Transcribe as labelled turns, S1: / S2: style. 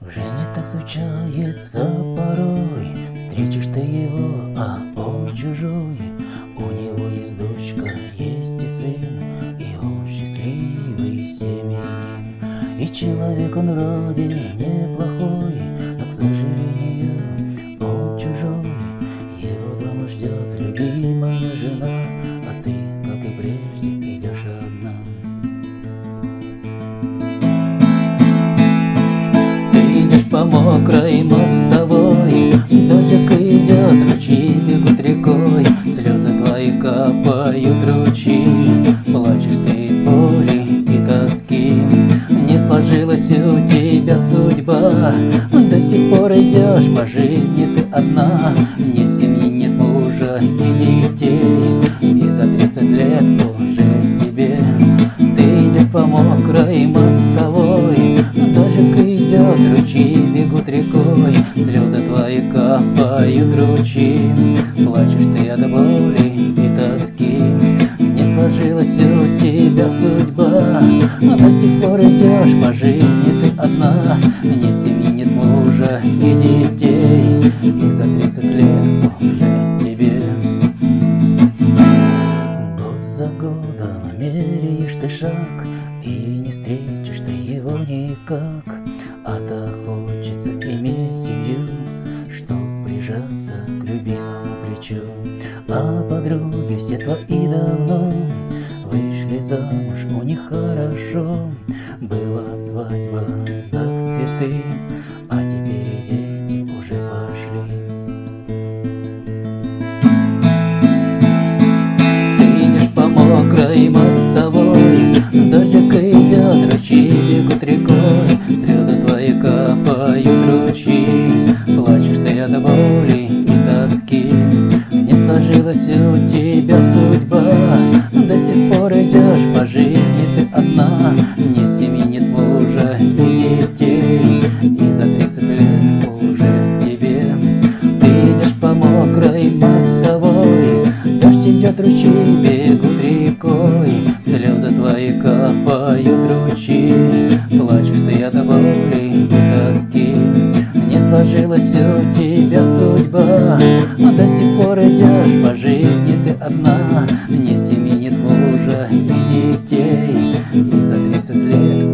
S1: В жизни так случается порой, Встретишь ты его, а он чужой. У него есть дочка, есть и сын, И он счастливый семьянин. И человек он вроде неплохой, Но, к сожалению, он чужой. Его дома ждет любимая жена, А ты, как и прежде, идешь одна. По мокрой мостовой, Дождик идет, ручьи бегут рекой, Слезы твои капают ручьи, Плачешь ты боли и тоски. Не сложилась у тебя судьба, До сих пор идешь по жизни ты одна, Ни семьи, нет мужа и детей, И за тридцать лет уже тебе. Ты идешь по мокрой мостовой, ручьи бегут рекой, Слезы твои капают ручьи, Плачешь ты от боли и тоски. Не сложилась у тебя судьба, А до сих пор идешь по жизни ты одна, Ни семьи, нет мужа и детей, И за тридцать лет уже тебе. Год за годом меряешь ты шаг, И не встретишь ты его никак, А так прижаться к любимому плечу. А подруги все твои давно Вышли замуж, у них хорошо. Была свадьба, ЗАГС, цветы А теперь и дети уже пошли. Ты идешь по мокрой мостовой, Дождик идет, ручьи бегут рекой, Слезы твои капают ручьи, Ты от боли и тоски. Не сложилась у тебя судьба, До сих пор идешь по жизни ты одна, Ни семьи, нет мужа и детей, И за тридцать лет уже тебе. Ты идешь по мокрой мостовой, Дождь идет, ручьи бегут Бывают ручьи, плачешь ты от боли и тоски. Не сложилась у тебя судьба, а до сих пор идешь по жизни ты одна. Не семенит мужа и детей, и за тридцать лет